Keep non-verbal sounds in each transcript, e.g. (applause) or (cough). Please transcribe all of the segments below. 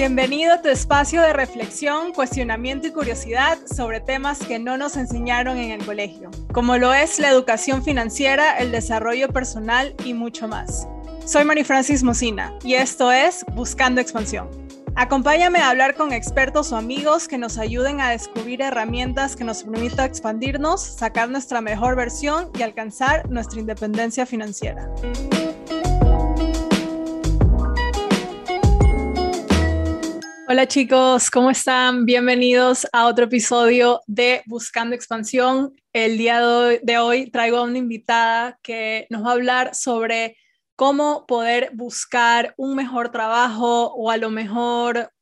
Bienvenido a tu espacio de reflexión, cuestionamiento y curiosidad sobre temas que no nos enseñaron en el colegio, como lo es la educación financiera, el desarrollo personal y mucho más. Soy Mari Francis Mocina y esto es Buscando Expansión. Acompáñame a hablar con expertos o amigos que nos ayuden a descubrir herramientas que nos permitan expandirnos, sacar nuestra mejor versión y alcanzar nuestra independencia financiera. Hola chicos, ¿cómo están? Bienvenidos a otro episodio de Buscando Expansión. El día de hoy traigo a una invitada que nos va a hablar sobre cómo poder buscar un mejor trabajo o a lo mejor,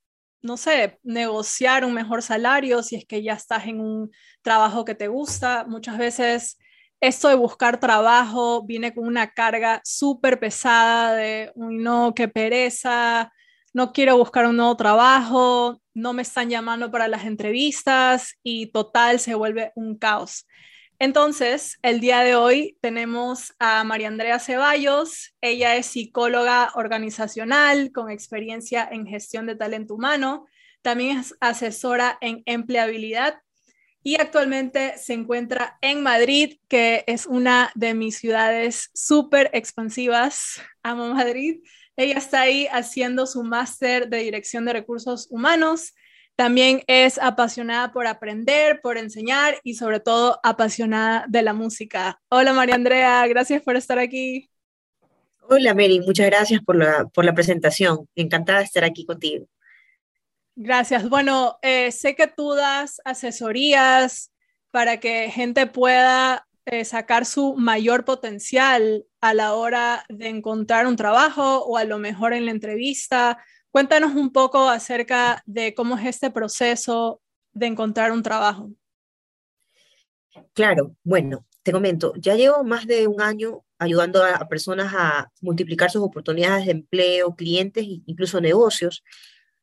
no sé, negociar un mejor salario si es que ya estás en un trabajo que te gusta. Muchas veces esto de buscar trabajo viene con una carga súper pesada de, uy, no, qué pereza no quiero buscar un nuevo trabajo, no me están llamando para las entrevistas y total se vuelve un caos. Entonces, el día de hoy tenemos a María Andrea Ceballos. Ella es psicóloga organizacional con experiencia en gestión de talento humano. También es asesora en empleabilidad y actualmente se encuentra en Madrid, que es una de mis ciudades súper expansivas. Amo Madrid. Ella está ahí haciendo su máster de dirección de recursos humanos. También es apasionada por aprender, por enseñar y sobre todo apasionada de la música. Hola María Andrea, gracias por estar aquí. Hola Mary, muchas gracias por la, por la presentación. Encantada de estar aquí contigo. Gracias. Bueno, eh, sé que tú das asesorías para que gente pueda eh, sacar su mayor potencial a la hora de encontrar un trabajo o a lo mejor en la entrevista. Cuéntanos un poco acerca de cómo es este proceso de encontrar un trabajo. Claro, bueno, te comento, ya llevo más de un año ayudando a, personas a multiplicar sus oportunidades de empleo, clientes e incluso negocios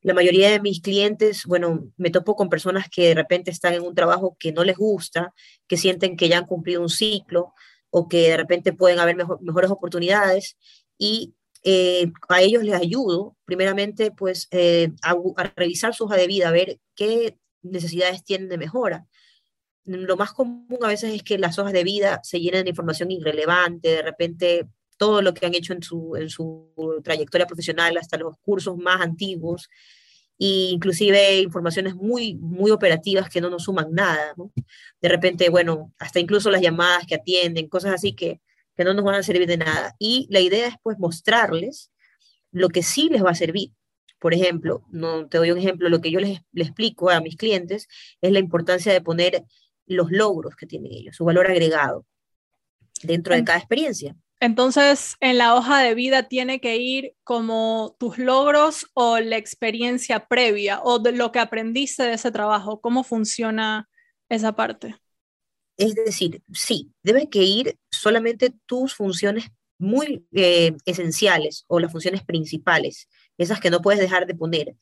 la mayoría de mis clientes, bueno, me topo con personas que de repente están en un trabajo que no les gusta, que sienten que ya han cumplido un ciclo o que de repente pueden haber mejores oportunidades y eh, a ellos les ayudo, primeramente, pues eh, a, revisar su hoja de vida, a ver qué necesidades tienen de mejora. Lo más común a veces es que las hojas de vida se llenen de información irrelevante, de repente todo lo que han hecho en su, en su trayectoria profesional, hasta los cursos más antiguos, e inclusive informaciones muy, muy operativas que no nos suman nada, ¿no? De repente, bueno, hasta incluso las llamadas que atienden, cosas así que, que no nos van a servir de nada. Y la idea es pues mostrarles lo que sí les va a servir. Por ejemplo, no te doy un ejemplo, lo que yo les, les explico a mis clientes es la importancia de poner los logros que tienen ellos, su valor agregado dentro de cada experiencia. Entonces, en la hoja de vida tiene que ir como tus logros o la experiencia previa o de lo que aprendiste de ese trabajo. ¿Cómo funciona esa parte? Es decir, sí, debe ir solamente tus funciones muy eh, esenciales o las funciones principales, esas que no puedes dejar de poner.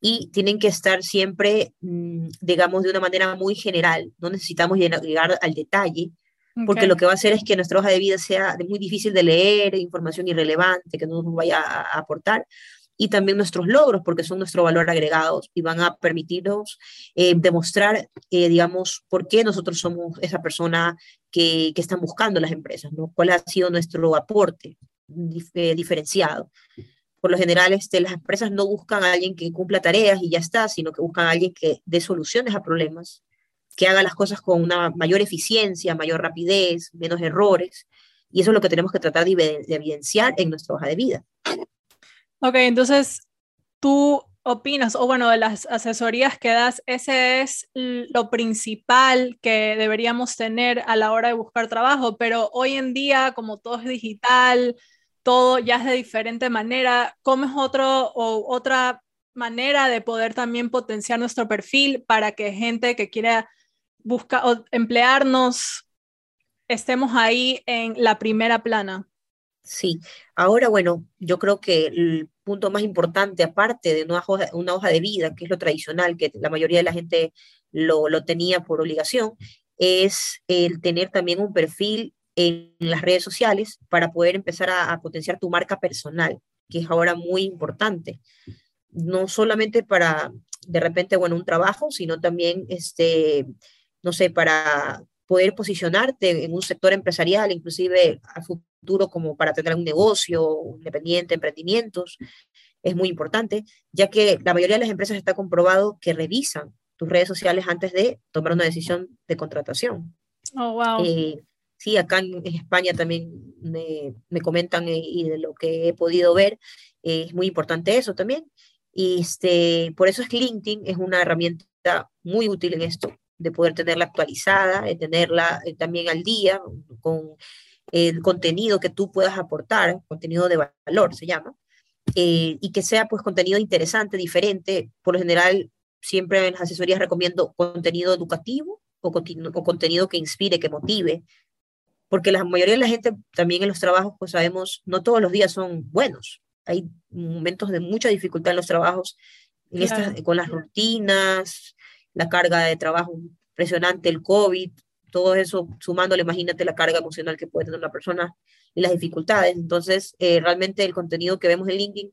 Y tienen que estar siempre, mm, digamos, de una manera muy general. No necesitamos llegar al detalle, porque lo que va a hacer es que nuestra hoja de vida sea muy difícil de leer, información irrelevante que no nos vaya a, aportar, y también nuestros logros, porque son nuestro valor agregado y van a permitirnos eh, demostrar, eh, digamos, por qué nosotros somos esa persona que, que, están buscando las empresas, ¿no? ¿Cuál ha sido nuestro aporte eh, diferenciado? Por lo general, este, las empresas no buscan a alguien que cumpla tareas y ya está, sino que buscan a alguien que dé soluciones a problemas que haga las cosas con una mayor eficiencia, mayor rapidez, menos errores. Y eso es lo que tenemos que tratar de, evidenciar en nuestra hoja de vida. Ok, entonces tú opinas, o bueno, de las asesorías que das, ese es lo principal que deberíamos tener a la hora de buscar trabajo, pero hoy en día, como todo es digital, todo ya es de diferente manera, ¿cómo es otro o otra manera de poder también potenciar nuestro perfil para que gente que quiera busca, o emplearnos, estemos ahí en la primera plana. Sí, ahora bueno, yo creo que el punto más importante, aparte de una hoja, una hoja de vida, que es lo tradicional, que la mayoría de la gente lo, lo tenía por obligación, es el tener también un perfil en las redes sociales para poder empezar a, a potenciar tu marca personal, que es ahora muy importante no solamente para de repente, bueno, un trabajo, sino también, este, no sé, para poder posicionarte en un sector empresarial, inclusive a futuro como para tener un negocio independiente, emprendimientos, es muy importante, ya que la mayoría de las empresas está comprobado que revisan tus redes sociales antes de tomar una decisión de contratación. Oh, wow. Eh, sí, acá en, España también me, me comentan eh, y de lo que he podido ver, eh, es muy importante eso también. Y este, por eso es que LinkedIn es una herramienta muy útil en esto, de poder tenerla actualizada, de tenerla también al día con el contenido que tú puedas aportar, contenido de valor se llama, y que sea pues contenido interesante, diferente. Por lo general, siempre en las asesorías recomiendo contenido educativo o, o contenido que inspire, que motive, porque la mayoría de la gente también en los trabajos, pues sabemos, no todos los días son buenos. Hay momentos de mucha dificultad en los trabajos, en con las rutinas, la carga de trabajo impresionante, el COVID, todo eso sumándole, imagínate la carga emocional que puede tener una persona y las dificultades. Entonces, eh, realmente el contenido que vemos en LinkedIn,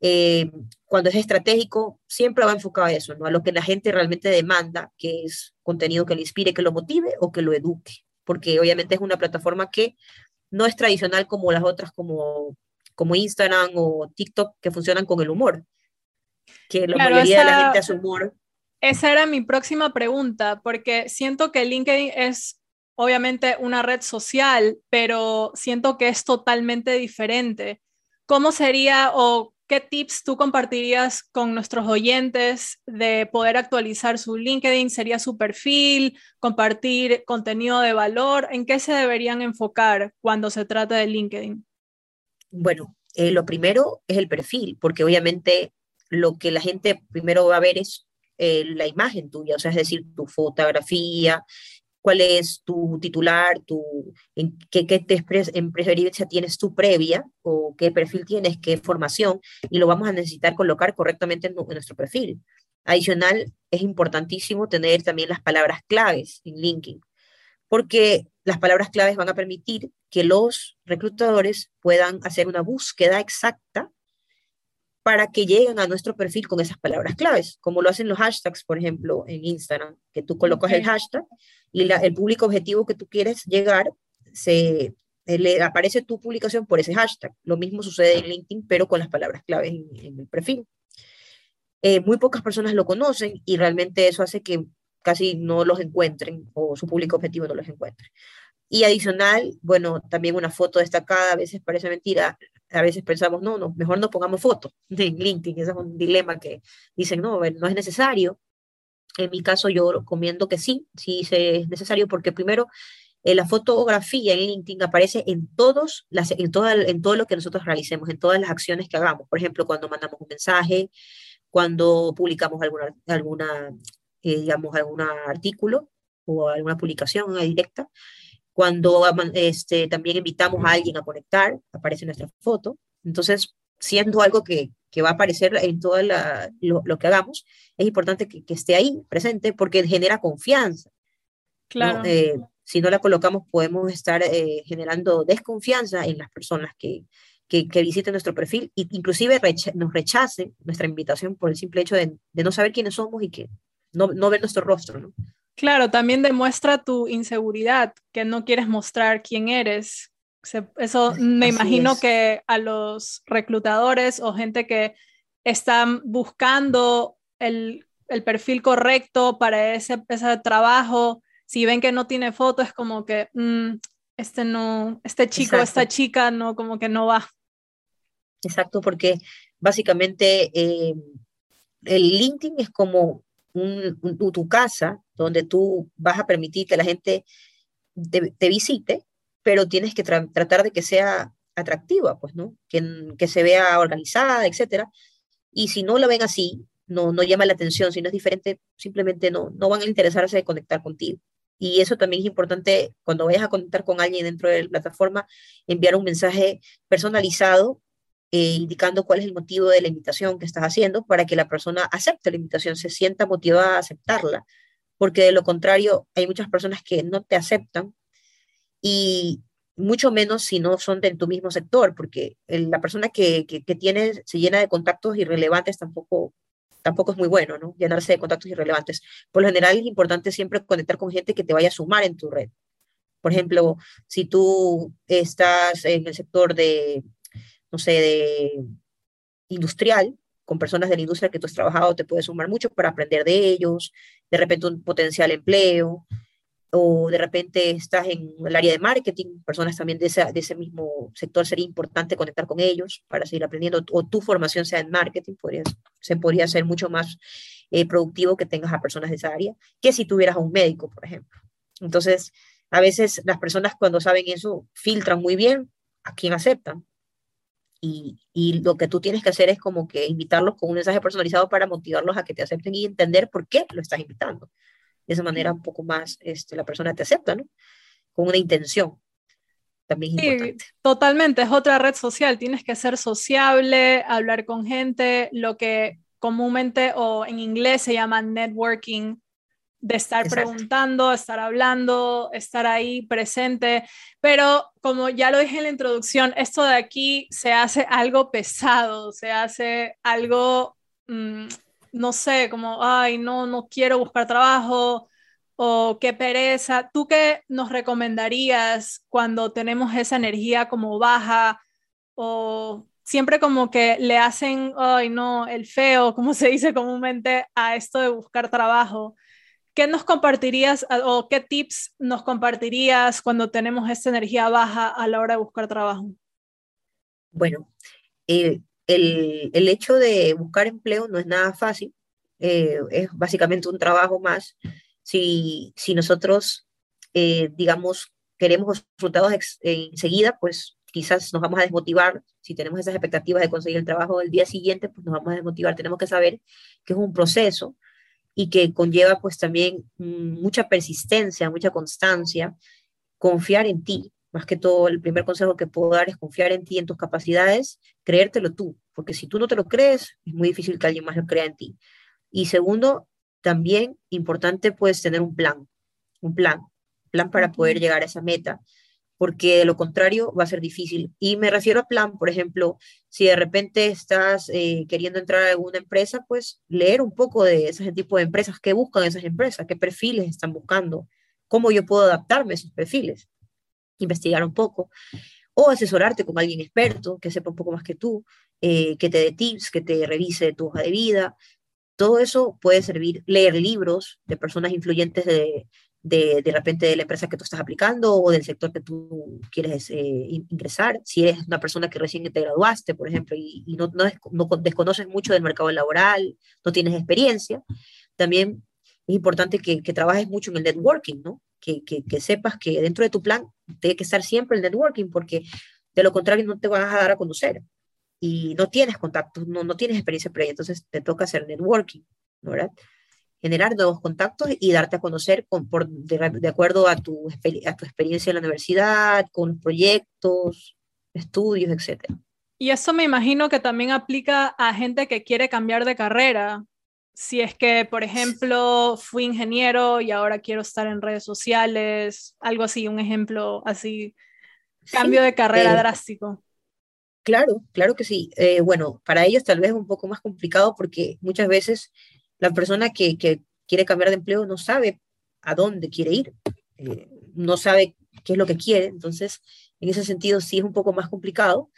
eh, cuando es estratégico, siempre va enfocado a eso, ¿no? a lo que la gente realmente demanda, que es contenido que le inspire, que lo motive o que lo eduque porque obviamente es una plataforma que no es tradicional como las otras, como, como Instagram o TikTok, que funcionan con el humor. Que la mayoría de la gente hace humor. Esa era mi próxima pregunta, porque siento que LinkedIn es obviamente una red social, pero siento que es totalmente diferente. ¿Cómo sería o ¿qué tips tú compartirías con nuestros oyentes de poder actualizar su LinkedIn? ¿Sería su perfil? ¿Compartir contenido de valor? ¿En qué se deberían enfocar cuando se trata de LinkedIn? Bueno, eh, lo primero es el perfil, porque obviamente lo que la gente primero va a ver es eh, la imagen tuya, o sea, es decir, tu fotografía, cuál es tu titular, tu, en qué, qué te tienes tú previa o qué perfil tienes, qué formación, y lo vamos a necesitar colocar correctamente en, nuestro perfil. Adicional, es importantísimo tener también las palabras claves en LinkedIn, porque las palabras claves van a permitir que los reclutadores puedan hacer una búsqueda exacta para que lleguen a nuestro perfil con esas palabras claves, como lo hacen los hashtags, por ejemplo, en Instagram, que tú colocas el hashtag y el público objetivo que tú quieres llegar, se eh, le aparece tu publicación por ese hashtag. Lo mismo sucede en LinkedIn, pero con las palabras claves en, el perfil. Eh, muy pocas personas lo conocen y realmente eso hace que casi no los encuentren o su público objetivo no los encuentre. Y adicional, bueno, también una foto destacada, a veces parece mentira, a veces pensamos, no, no, mejor no pongamos fotos (laughs) en LinkedIn, ese es un dilema que dicen, no, no es necesario. En mi caso yo recomiendo que sí, sí es necesario porque primero eh, la fotografía en LinkedIn aparece en, todos las, en, toda, en todo lo que nosotros realicemos, en todas las acciones que hagamos. Por ejemplo, cuando mandamos un mensaje, cuando publicamos alguna, alguna eh, digamos, algún artículo o alguna publicación directa. Cuando este, también invitamos a alguien a conectar, aparece nuestra foto. Entonces, siendo algo que, que va a aparecer en todo lo, lo, que hagamos, es importante que, que, esté ahí presente porque genera confianza. Claro. Eh, si no la colocamos, podemos estar eh, generando desconfianza en las personas que, que, que visiten nuestro perfil e inclusive nos rechacen nuestra invitación por el simple hecho de, de no saber quiénes somos y que no, no ver nuestro rostro. ¿no? Claro, también demuestra tu inseguridad, que no quieres mostrar quién eres. Eso (laughs) me imagino que a los reclutadores o gente que están buscando el, perfil correcto para ese, ese, trabajo, si ven que no tiene foto, es como que mm, este no, este chico, esta chica no, como que no va. Exacto, porque básicamente eh, el LinkedIn es como tu casa donde tú vas a permitir que la gente te, visite, pero tienes que tratar de que sea atractiva, pues, ¿no? Que, se vea organizada, etcétera. Y si no la ven así, no, no llama la atención, si no es diferente, simplemente no, no van a interesarse de conectar contigo. Y eso también es importante cuando vayas a conectar con alguien dentro de la plataforma, enviar un mensaje personalizado eh, indicando cuál es el motivo de la invitación que estás haciendo para que la persona acepte la invitación, se sienta motivada a aceptarla, porque de lo contrario hay muchas personas que no te aceptan y mucho menos si no son de tu mismo sector, porque la persona que, que, tiene, se llena de contactos irrelevantes tampoco, tampoco es muy bueno, ¿no? Llenarse de contactos irrelevantes. Por lo general es importante siempre conectar con gente que te vaya a sumar en tu red. Por ejemplo, si tú estás en el sector de, no sé, de industrial, con personas de la industria que tú has trabajado, te puedes sumar mucho para aprender de ellos, de repente un potencial empleo, o de repente estás en el área de marketing, personas también de, ese, de ese mismo sector, sería importante conectar con ellos para seguir aprendiendo, o tu formación sea en marketing, podría, se podría ser mucho más eh, productivo que tengas a personas de esa área, que si tuvieras a un médico, por ejemplo. Entonces, a veces las personas cuando saben eso filtran muy bien a quién aceptan. Y, y, lo que tú tienes que hacer es como que invitarlos con un mensaje personalizado para motivarlos a que te acepten y entender por qué lo estás invitando. De esa manera un poco más este, la persona te acepta, ¿no? Con una intención. También es importante. Totalmente, es otra red social. Tienes que ser sociable, hablar con gente, lo que comúnmente o en inglés se llama networking, de estar preguntando, estar hablando, estar ahí presente. Pero como ya lo dije en la introducción, esto de aquí se hace algo pesado, se hace algo mm, no sé, como, ay, no, no quiero buscar trabajo o qué pereza. ¿Tú qué nos recomendarías cuando tenemos esa energía como baja o siempre como que le hacen, ay, no, el feo, como se dice comúnmente, a esto de buscar trabajo? ¿Qué nos compartirías o qué tips nos compartirías cuando tenemos esta energía baja a la hora de buscar trabajo? Bueno, eh, el, hecho de buscar empleo no es nada fácil, eh, es básicamente un trabajo más. Si, si nosotros, eh, digamos, queremos resultados enseguida, pues quizás nos vamos a desmotivar. Si tenemos esas expectativas de conseguir el trabajo el día siguiente, pues nos vamos a desmotivar. Tenemos que saber que es un proceso y que conlleva pues también mucha persistencia, mucha constancia, confiar en ti, más que todo, el primer consejo que puedo dar es confiar en ti, en tus capacidades, creértelo tú, porque si tú no te lo crees, es muy difícil que alguien más lo crea en ti. Y segundo, también importante pues tener un plan, un plan, plan para poder llegar a esa meta, porque de lo contrario va a ser difícil. Y me refiero a plan, por ejemplo, si de repente estás eh, queriendo entrar a alguna empresa, pues leer un poco de ese tipo de empresas, qué buscan esas empresas, qué perfiles están buscando, cómo yo puedo adaptarme a esos perfiles investigar un poco, o asesorarte con alguien experto que sepa un poco más que tú, eh, que te dé tips, que te revise tu hoja de vida. Todo eso puede servir, leer libros de personas influyentes de, de, de repente de la empresa que tú estás aplicando o del sector que tú quieres eh, ingresar. Si eres una persona que recién te graduaste, por ejemplo, y, no, no, no, desconoces mucho del mercado laboral, no tienes experiencia, también es importante que, que trabajes mucho en el networking, ¿no? que, que, sepas que dentro de tu plan tiene que estar siempre el networking, porque de lo contrario no te vas a dar a conocer y no tienes contactos, no, no tienes experiencia previa, entonces te toca hacer networking, ¿verdad? Generar nuevos contactos y darte a conocer con, por, de, acuerdo a tu, a tu experiencia en la universidad, con proyectos, estudios, etc. Y eso me imagino que también aplica a gente que quiere cambiar de carrera, si es que, por ejemplo, fui ingeniero y ahora quiero estar en redes sociales, algo así, un ejemplo así, cambio de carrera eh, drástico. Claro, claro que sí. Eh, bueno, para ellos tal vez es un poco más complicado porque muchas veces la persona que, quiere cambiar de empleo no sabe a dónde quiere ir, eh, no sabe qué es lo que quiere, entonces en ese sentido sí es un poco más complicado.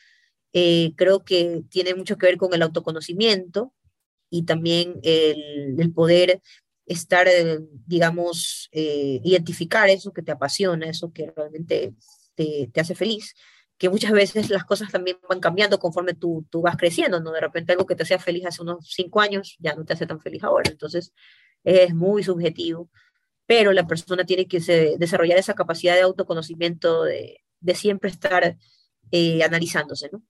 creo que tiene mucho que ver con el autoconocimiento, y también el, poder estar, eh, digamos, eh, identificar eso que te apasiona, eso que realmente te, te, hace feliz, que muchas veces las cosas también van cambiando conforme tú, tú vas creciendo, ¿no? De repente algo que te hacía feliz hace unos cinco años ya no te hace tan feliz ahora, entonces es muy subjetivo, pero la persona tiene que desarrollar esa capacidad de autoconocimiento, de, de siempre estar eh, analizándose, ¿no?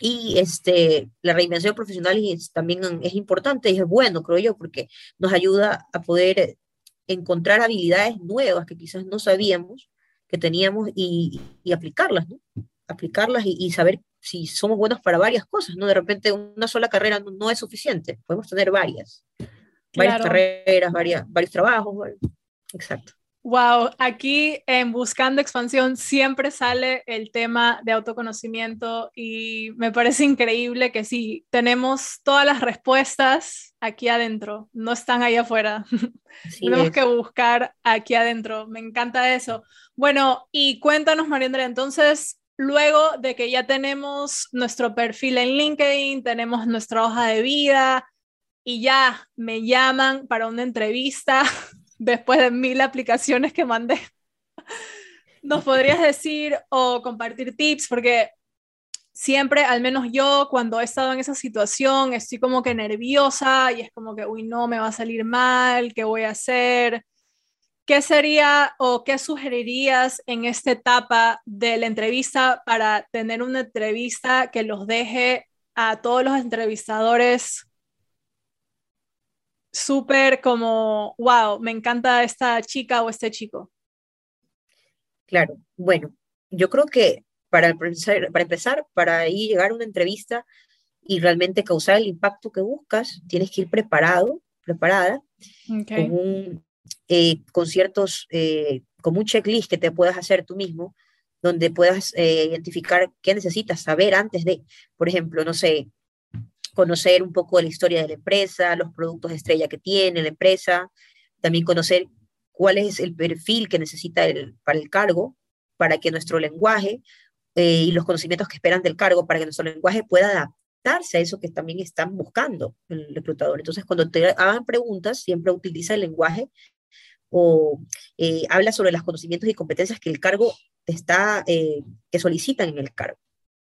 Y este, la reinvención profesional es, también es importante y es bueno, creo yo, porque nos ayuda a poder encontrar habilidades nuevas que quizás no sabíamos que teníamos y, y aplicarlas, ¿no? Aplicarlas y, saber si somos buenos para varias cosas, ¿no? De repente una sola carrera no, es suficiente, podemos tener varias, varias carreras, varias, varios trabajos, exacto. Wow, aquí en Buscando Expansión siempre sale el tema de autoconocimiento y me parece increíble que sí, tenemos todas las respuestas aquí adentro, no están ahí afuera. (laughs) Tenemos que buscar aquí adentro, me encanta eso. Bueno, y cuéntanos, María Andrea, entonces, luego de que ya tenemos nuestro perfil en LinkedIn, tenemos nuestra hoja de vida y ya me llaman para una entrevista (laughs) después de mil aplicaciones que mandé. ¿Nos podrías decir o compartir tips? Porque siempre, al menos yo, cuando he estado en esa situación, estoy como que nerviosa y es como que, uy, no, me va a salir mal, ¿qué voy a hacer? ¿Qué sería o qué sugerirías en esta etapa de la entrevista para tener una entrevista que los deje a todos los entrevistadores súper como, wow, me encanta esta chica o este chico? Claro, bueno, yo creo que para empezar, para, empezar, para llegar a una entrevista y realmente causar el impacto que buscas, tienes que ir preparado, preparada, con, un, eh, con ciertos, eh, como un checklist que te puedas hacer tú mismo, donde puedas eh, identificar qué necesitas saber antes de, por ejemplo, no sé, conocer un poco de la historia de la empresa, los productos estrella que tiene la empresa, también conocer cuál es el perfil que necesita el, para el cargo, para que nuestro lenguaje eh, y los conocimientos que esperan del cargo, para que nuestro lenguaje pueda adaptarse a eso que también están buscando el reclutador. Entonces, cuando te hagan preguntas, siempre utiliza el lenguaje o eh, habla sobre los conocimientos y competencias que el cargo está, eh, que solicitan en el cargo,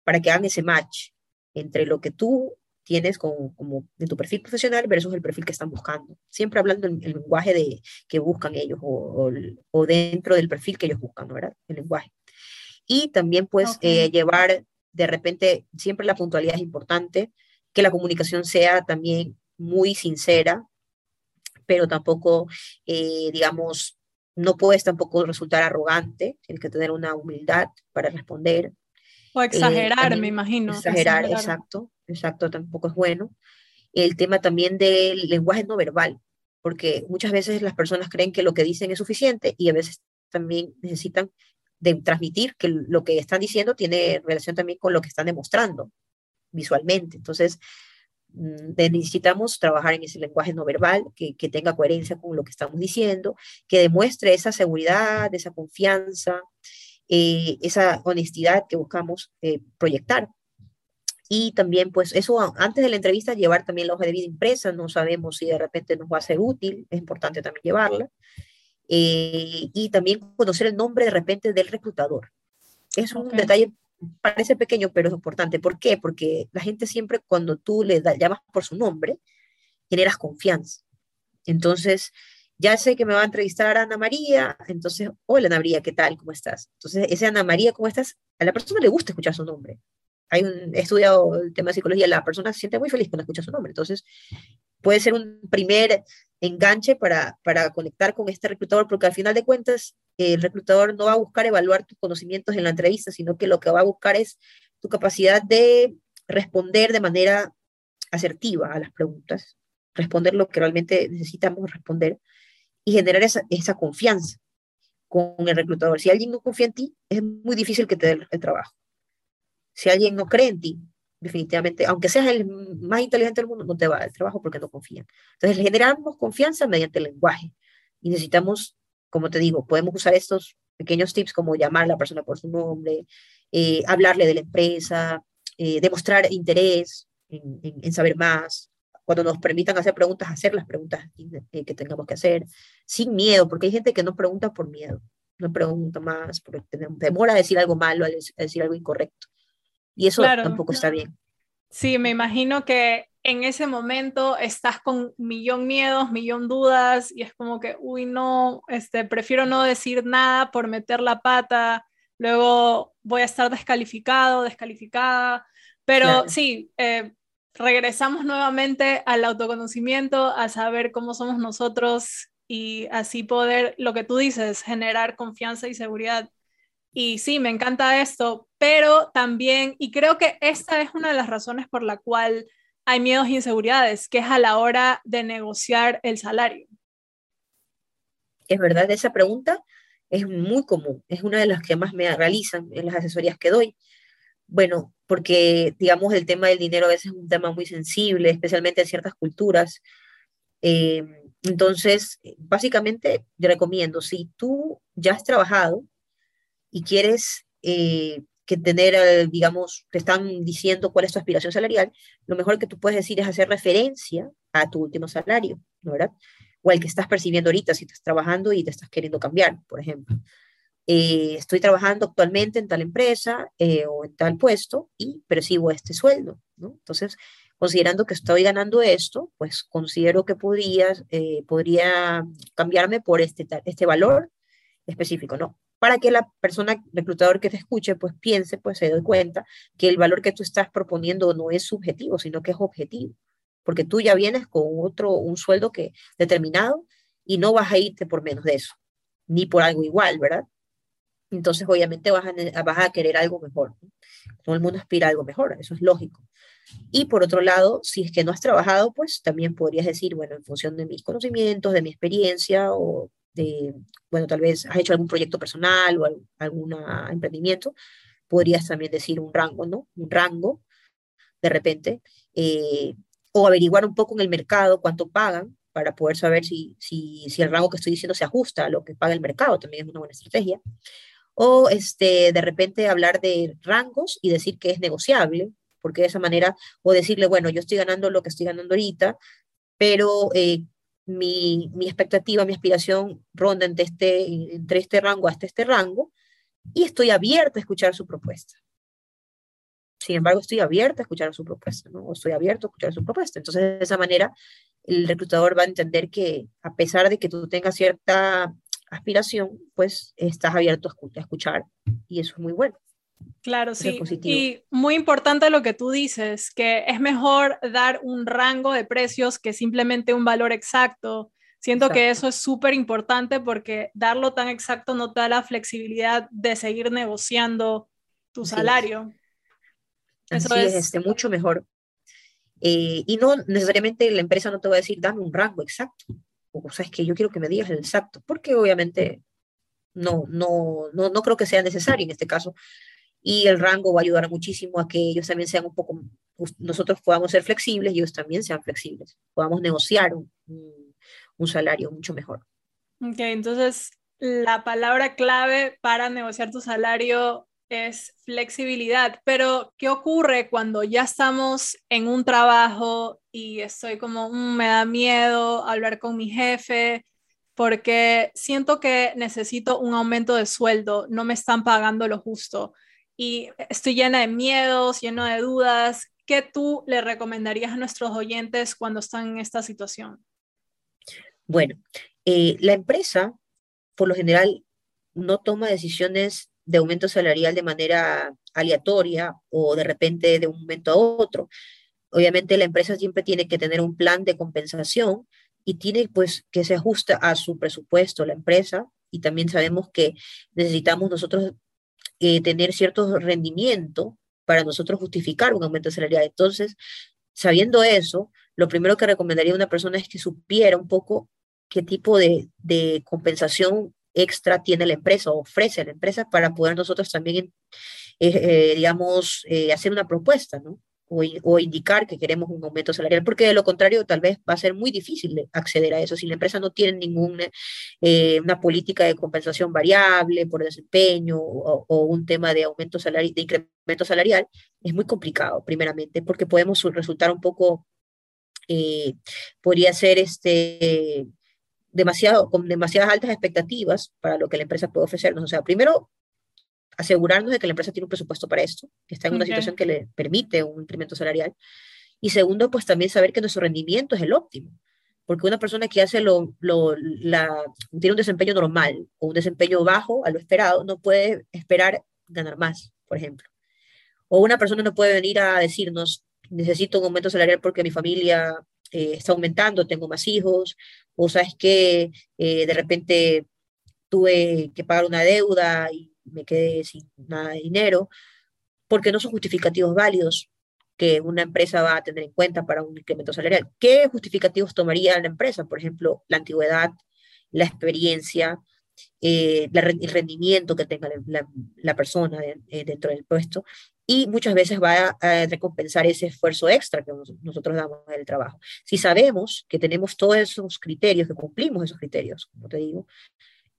para que hagan ese match entre lo que tú tienes como, como de tu perfil profesional versus el perfil que están buscando. Siempre hablando el, el lenguaje de, que buscan ellos o, o, dentro del perfil que ellos buscan, ¿verdad? El lenguaje. Y también pues eh, llevar de repente, siempre la puntualidad es importante, que la comunicación sea también muy sincera, pero tampoco, eh, digamos, no puedes tampoco resultar arrogante, tienes que tener una humildad para responder. O exagerar, me imagino. exagerar, exacto exacto, tampoco es bueno. El tema también del lenguaje no verbal, porque muchas veces las personas creen que lo que dicen es suficiente y a veces también necesitan de transmitir que lo que están diciendo tiene relación también con lo que están demostrando visualmente. Entonces, mm, necesitamos trabajar en ese lenguaje no verbal, que, tenga coherencia con lo que estamos diciendo, que demuestre esa seguridad, esa confianza, eh, esa honestidad que buscamos eh, proyectar. Y también, pues eso antes de la entrevista, llevar también la hoja de vida impresa, no sabemos si de repente nos va a ser útil, es importante también llevarla. Eh, y también conocer el nombre de repente del reclutador. Es un detalle, parece pequeño, pero es importante. ¿Por qué? Porque la gente siempre cuando tú le llamas por su nombre, generas confianza. Entonces, ya sé que me va a entrevistar Ana María, entonces, hola Ana María, ¿qué tal? ¿Cómo estás? Entonces, ese Ana María, ¿cómo estás? A la persona le gusta escuchar su nombre hay un, he estudiado el tema de psicología, la persona se siente muy feliz cuando escucha su nombre. Entonces, puede ser un primer enganche para, para conectar con este reclutador, porque al final de cuentas, el reclutador no va a buscar evaluar tus conocimientos en la entrevista, sino que lo que va a buscar es tu capacidad de responder de manera asertiva a las preguntas, responder lo que realmente necesitamos responder y generar esa, esa confianza con el reclutador. Si alguien no confía en ti, es muy difícil que te dé el trabajo. Si alguien no cree en ti, definitivamente, aunque seas el más inteligente del mundo, no te va a dar trabajo porque no confían. Entonces, generamos confianza mediante el lenguaje. Y necesitamos, como te digo, podemos usar estos pequeños tips como llamar a la persona por su nombre, eh, hablarle de la empresa, eh, demostrar interés en, saber más, cuando nos permitan hacer preguntas, hacer las preguntas eh, que tengamos que hacer, sin miedo, porque hay gente que no pregunta por miedo, no pregunta más, porque demora a decir algo malo, a decir algo incorrecto. Y eso tampoco está bien. Sí, me imagino que en ese momento estás con millón miedos, millón dudas y es como que, uy, no, este, prefiero no decir nada por meter la pata, luego voy a estar descalificado, descalificada. Pero sí, eh, regresamos nuevamente al autoconocimiento, a saber cómo somos nosotros y así poder, lo que tú dices, generar confianza y seguridad y sí, me encanta esto, pero también, y creo que esta es una de las razones por la cual hay miedos e inseguridades, que es a la hora de negociar el salario. es verdad, esa pregunta es muy común, es una de las que más me realizan en las asesorías que doy. Bueno, porque digamos el tema del dinero a veces es un tema muy sensible, especialmente en ciertas culturas. Eh, entonces, básicamente, te recomiendo, si tú ya has trabajado y quieres eh, que tener, digamos, te están diciendo cuál es tu aspiración salarial, lo mejor que tú puedes decir es hacer referencia a tu último salario, ¿no ¿verdad? O el que estás percibiendo ahorita si estás trabajando y te estás queriendo cambiar, por ejemplo. Eh, estoy trabajando actualmente en tal empresa eh, o en tal puesto y percibo este sueldo, ¿no? Entonces, considerando que estoy ganando esto, pues considero que eh, podría cambiarme por este, este valor específico, ¿no? Para que la persona reclutador que te escuche, pues piense, pues se dé cuenta que el valor que tú estás proponiendo no es subjetivo, sino que es objetivo, porque tú ya vienes con otro, un sueldo que determinado y no vas a irte por menos de eso, ni por algo igual, ¿verdad? Entonces, obviamente vas a, vas a querer algo mejor. Todo el mundo aspira a algo mejor, eso es lógico. Y por otro lado, si es que no has trabajado, pues también podrías decir, bueno, en función de mis conocimientos, de mi experiencia o de, bueno, tal vez has hecho algún proyecto personal o algún emprendimiento, podrías también decir un rango, ¿no? Un rango, de repente, eh, o averiguar un poco en el mercado cuánto pagan para poder saber si, si, el rango que estoy diciendo se ajusta a lo que paga el mercado, también es una buena estrategia. O este, de repente hablar de rangos y decir que es negociable, porque de esa manera, o decirle, bueno, yo estoy ganando lo que estoy ganando ahorita, pero eh, mi, mi, expectativa, mi aspiración ronda entre este, entre este rango hasta este rango, y estoy abierta a escuchar su propuesta. Sin embargo, estoy abierta a escuchar su propuesta, ¿no? Estoy abierto a escuchar su propuesta. Entonces, de esa manera, el reclutador va a entender que a pesar de que tú tengas cierta aspiración, pues estás abierto a escuchar y eso es muy bueno. Claro, sí. Y muy importante lo que tú dices, que es mejor dar un rango de precios que simplemente un valor exacto. Siento que eso es súper importante porque darlo tan exacto no te da la flexibilidad de seguir negociando tu salario. Eso es, este, mucho mejor. Eh, y no necesariamente la empresa no te va a decir, dame un rango exacto. O sea, es que yo quiero que me digas el exacto, porque obviamente no, no, no, no creo que sea necesario en este caso. Y el rango va a ayudar muchísimo a que ellos también sean un poco, nosotros podamos ser flexibles y ellos también sean flexibles, podamos negociar un, un salario mucho mejor. Ok, entonces la palabra clave para negociar tu salario es flexibilidad, pero ¿qué ocurre cuando ya estamos en un trabajo y estoy como, mm, me da miedo hablar con mi jefe porque siento que necesito un aumento de sueldo, no me están pagando lo justo y estoy llena de miedos, lleno de dudas? ¿Qué tú le recomendarías a nuestros oyentes cuando están en esta situación? Bueno, eh, la empresa, por lo general, no toma decisiones de aumento salarial de manera aleatoria o de repente de un momento a otro. Obviamente la empresa siempre tiene que tener un plan de compensación y tiene pues que se ajusta a su presupuesto la empresa y también sabemos que necesitamos nosotros eh, tener cierto rendimiento para nosotros justificar un aumento salarial. Entonces, sabiendo eso, lo primero que recomendaría a una persona es que supiera un poco qué tipo de, compensación extra tiene la empresa o ofrece la empresa para poder nosotros también, eh, eh, digamos, eh, hacer una propuesta, ¿no? O, indicar que queremos un aumento salarial, porque de lo contrario tal vez va a ser muy difícil acceder a eso. Si la empresa no tiene ninguna una política de compensación variable por desempeño o, un tema de aumento salarial, de incremento salarial, es muy complicado, primeramente, porque podemos resultar un poco, podría ser este demasiado, con demasiadas altas expectativas para lo que la empresa puede ofrecernos. O sea, primero, asegurarnos de que la empresa tiene un presupuesto para esto, que está en una situación que le permite un incremento salarial. Y segundo, pues también saber que nuestro rendimiento es el óptimo. Porque una persona que hace lo, lo, la, tiene un desempeño normal o un desempeño bajo a lo esperado, no puede esperar ganar más, por ejemplo. O una persona no puede venir a decirnos, necesito un aumento salarial porque mi familia eh, está aumentando, tengo más hijos, o sabes que eh, de repente tuve que pagar una deuda y me quedé sin nada de dinero, porque no son justificativos válidos que una empresa va a tener en cuenta para un incremento salarial. ¿Qué justificativos tomaría la empresa? Por ejemplo, la antigüedad, la experiencia, eh, el rendimiento que tenga la, persona eh, dentro del puesto y muchas veces va a, recompensar ese esfuerzo extra que nosotros damos en el trabajo. Si sabemos que tenemos todos esos criterios, que cumplimos esos criterios, como te digo,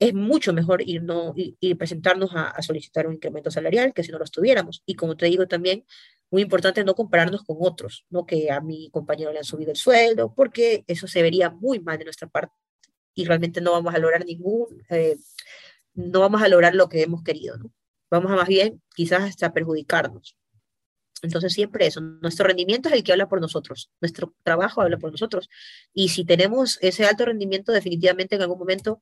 es mucho mejor ir, no, ir, presentarnos a, solicitar un incremento salarial que si no lo estuviéramos. Y como te digo también, muy importante no compararnos con otros, no que a mi compañero le han subido el sueldo, porque eso se vería muy mal de nuestra parte y realmente no vamos a lograr ningún, eh, no vamos a lograr lo que hemos querido, ¿no? Vamos a más bien quizás hasta perjudicarnos. Entonces siempre eso, nuestro rendimiento es el que habla por nosotros, nuestro trabajo habla por nosotros. Y si tenemos ese alto rendimiento, definitivamente en algún momento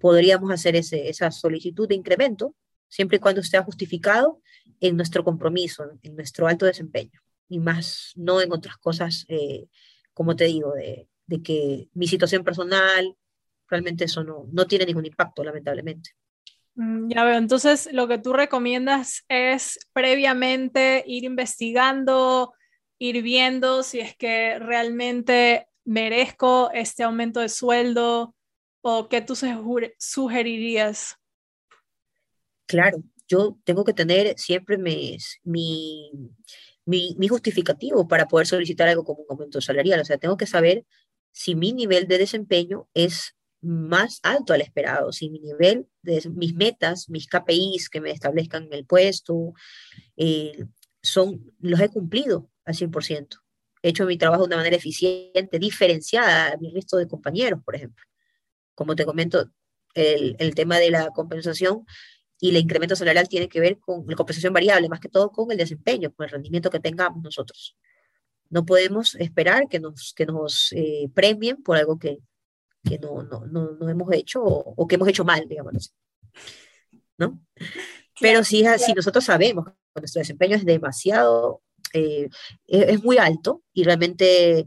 podríamos hacer ese, esa solicitud de incremento, siempre y cuando esté justificado en nuestro compromiso, en nuestro alto desempeño, y más no en otras cosas, eh, como te digo, de, de, que mi situación personal, realmente eso no, no tiene ningún impacto, lamentablemente. Mm, ya veo, entonces lo que tú recomiendas es previamente ir investigando, ir viendo si es que realmente merezco este aumento de sueldo o qué tú sugerirías. Claro, yo tengo que tener siempre mi, mi, mi, justificativo para poder solicitar algo como un aumento salarial. O sea, tengo que saber si mi nivel de desempeño es más alto al esperado, si mi nivel de mis metas, mis KPIs que me establezcan en el puesto, eh, son, los he cumplido al 100%. He hecho mi trabajo de una manera eficiente, diferenciada a mi resto de compañeros, por ejemplo. Como te comento, el, el tema de la compensación y el incremento salarial tiene que ver con la compensación variable, más que todo con el desempeño, con el rendimiento que tengamos nosotros. No podemos esperar que nos, que nos eh, premien por algo que, que no, no, no, no, hemos hecho o, que hemos hecho mal, digamos así. ¿No? Pero si, si nosotros sabemos que nuestro desempeño es demasiado, eh, es, muy alto y realmente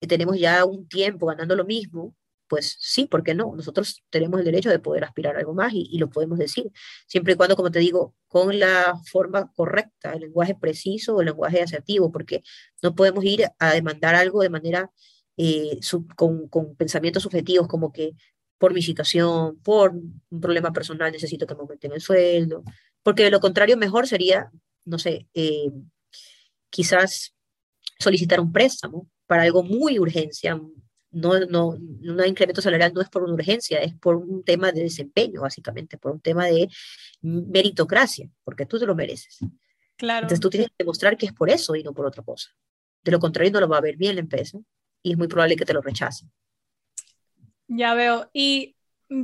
tenemos ya un tiempo ganando lo mismo, pues sí, ¿por qué no? Nosotros tenemos el derecho de poder aspirar a algo más y, lo podemos decir, siempre y cuando, como te digo, con la forma correcta, el lenguaje preciso el lenguaje asertivo, porque no podemos ir a demandar algo de manera eh, con, con, pensamientos subjetivos como que por mi situación, por un problema personal necesito que me aumenten el sueldo, porque de lo contrario mejor sería, no sé, eh, quizás solicitar un préstamo para algo muy urgencia, no, no, un incremento salarial no es por una urgencia, es por un tema de desempeño, básicamente, por un tema de meritocracia, porque tú te lo mereces. Claro. Entonces tú tienes que demostrar que es por eso y no por otra cosa. De lo contrario, no lo va a ver bien la empresa y es muy probable que te lo rechacen. Ya veo. Y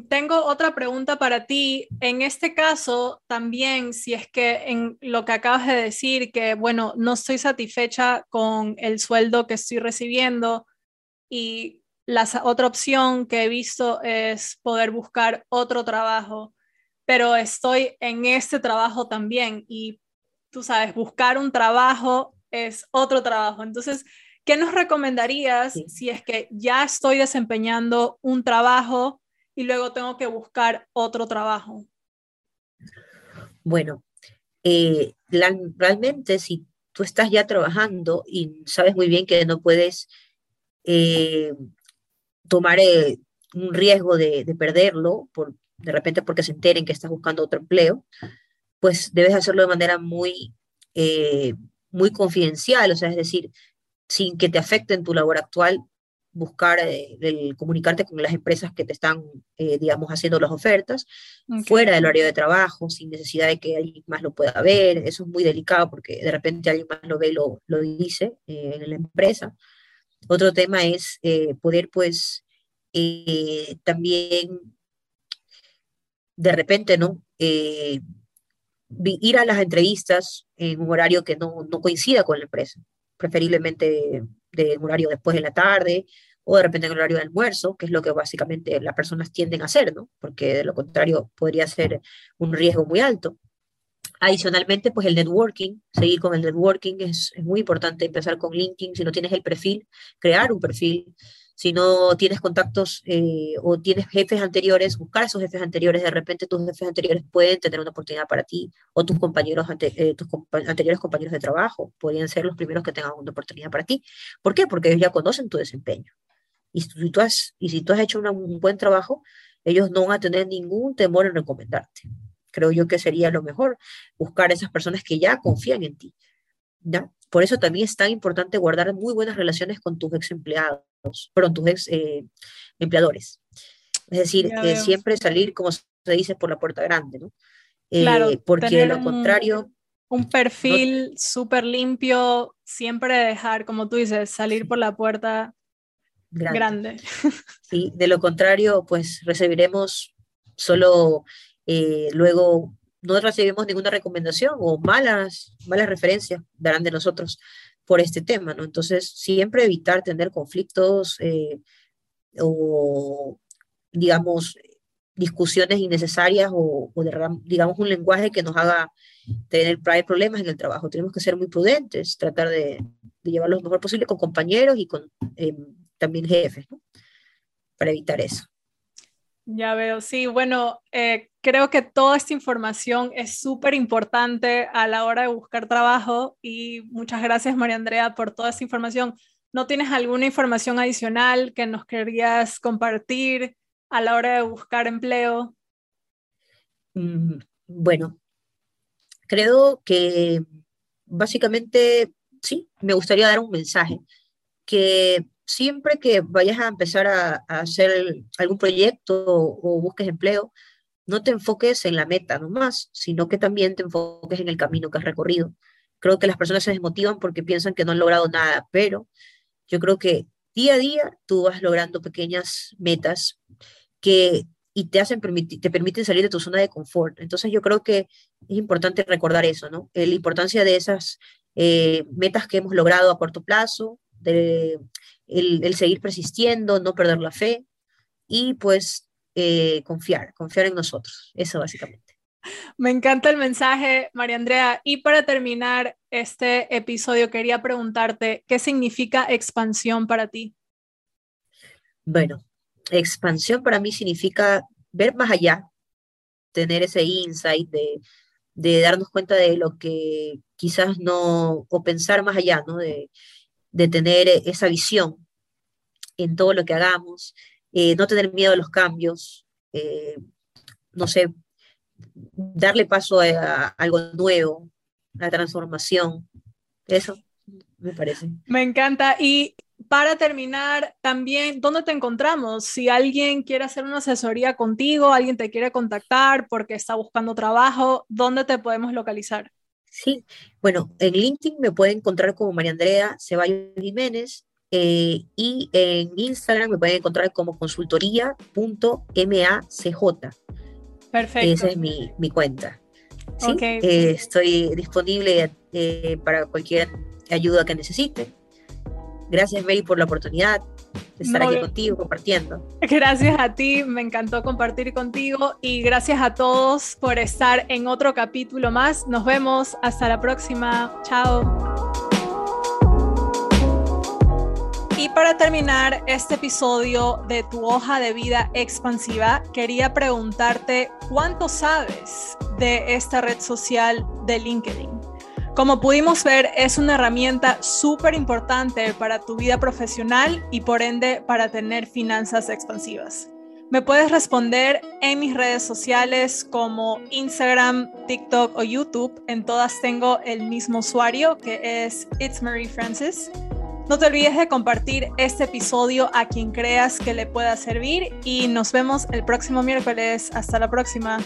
tengo otra pregunta para ti. En este caso, también, si es que en lo que acabas de decir, que bueno, no estoy satisfecha con el sueldo que estoy recibiendo, y la otra opción que he visto es poder buscar otro trabajo, pero estoy en este trabajo también y tú sabes, buscar un trabajo es otro trabajo. Entonces, ¿qué nos recomendarías si es que ya estoy desempeñando un trabajo y luego tengo que buscar otro trabajo? Bueno, eh, realmente si tú estás ya trabajando y sabes muy bien que no puedes eh, tomar eh, un riesgo de, perderlo, por, de repente porque se enteren que estás buscando otro empleo, pues debes hacerlo de manera muy, eh, muy confidencial, o sea, es decir, sin que te afecte en tu labor actual, buscar, el comunicarte con las empresas que te están, digamos, haciendo las ofertas, fuera del horario de trabajo, sin necesidad de que alguien más lo pueda ver. Eso es muy delicado porque de repente alguien más lo ve y lo, lo dice en la empresa. Otro tema es eh, poder, pues, eh, también de repente, ¿no? Eh, ir a las entrevistas en un horario que no, no coincida con la empresa, preferiblemente de, un horario después de la tarde o de repente en el horario de almuerzo, que es lo que básicamente las personas tienden a hacer, ¿no? Porque de lo contrario podría ser un riesgo muy alto. Adicionalmente, pues el networking, seguir con el networking es, muy importante, empezar con LinkedIn, si no tienes el perfil, crear un perfil, si no tienes contactos eh, o tienes jefes anteriores, buscar a esos jefes anteriores, de repente tus jefes anteriores pueden tener una oportunidad para ti, o tus compañeros, eh, tus anteriores compañeros de trabajo podrían ser los primeros que tengan una oportunidad para ti. ¿Por qué? Porque ellos ya conocen tu desempeño. Y si tú has hecho un buen trabajo, ellos no van a tener ningún temor en recomendarte. Creo yo que sería lo mejor buscar a esas personas que ya confían en ti. ¿ya? Por eso también es tan importante guardar muy buenas relaciones con tus ex empleados, perdón, tus ex eh, empleadores. Es decir, eh, siempre salir, como se dice, por la puerta grande, ¿no? claro, porque de lo contrario... Un perfil súper limpio, siempre dejar, como tú dices, salir por la puerta grande. Sí, de lo contrario, pues recibiremos solo eh, luego no recibimos ninguna recomendación o malas, malas referencias darán de nosotros por este tema, ¿no? Entonces, siempre evitar tener conflictos eh, o, digamos, discusiones innecesarias o, digamos, un lenguaje que nos haga tener problemas en el trabajo. Tenemos que ser muy prudentes, tratar de, de llevarlo lo mejor posible con compañeros y con eh, también jefes. Para evitar eso. Ya veo, sí, bueno, eh, creo que toda esta información es súper importante a la hora de buscar trabajo y muchas gracias María Andrea por toda esta información. ¿No tienes alguna información adicional que nos querías compartir a la hora de buscar empleo? Mm, bueno, creo que básicamente sí, me gustaría dar un mensaje que siempre que vayas a empezar a, hacer algún proyecto o, busques empleo, no te enfoques en la meta nomás, sino que también te enfoques en el camino que has recorrido. Creo que las personas se desmotivan porque piensan que no han logrado nada, pero yo creo que día a día tú vas logrando pequeñas metas que y te hacen te permiten salir de tu zona de confort. Entonces yo creo que es importante recordar eso, ¿no? La importancia de esas eh, metas que hemos logrado a corto plazo, de el, seguir persistiendo, no perder la fe y pues eh, confiar, confiar en nosotros. Eso básicamente. Me encanta el mensaje, María Andrea. Y para terminar este episodio, quería preguntarte, ¿qué significa expansión para ti? Bueno, expansión para mí significa ver más allá, tener ese insight de, de darnos cuenta de lo que quizás no, o pensar más allá, ¿no? De, de tener esa visión en todo lo que hagamos, eh, no tener miedo a los cambios, eh, no sé, darle paso a, algo nuevo, a la transformación. Eso me parece. Me encanta. Y para terminar, también, ¿dónde te encontramos? Si alguien quiere hacer una asesoría contigo, alguien te quiere contactar porque está buscando trabajo, ¿dónde te podemos localizar? Sí, bueno, en LinkedIn me pueden encontrar como María Andrea Ceballos Jiménez eh, y en Instagram me pueden encontrar como consultoría.macj. Perfecto. Esa es mi, mi cuenta. ¿sí? Eh, estoy disponible eh, para cualquier ayuda que necesite. Gracias, Mary, por la oportunidad estar aquí contigo compartiendo. Gracias a ti, me encantó compartir contigo y gracias a todos por estar en otro capítulo más. Nos vemos, hasta la próxima, chao. Y para terminar este episodio de tu hoja de vida expansiva, quería preguntarte cuánto sabes de esta red social de LinkedIn. Como pudimos ver, es una herramienta súper importante para tu vida profesional y por ende para tener finanzas expansivas. Me puedes responder en mis redes sociales como Instagram, TikTok o YouTube. En todas tengo el mismo usuario que es It's Marie Francis. No te olvides de compartir este episodio a quien creas que le pueda servir y nos vemos el próximo miércoles. Hasta la próxima.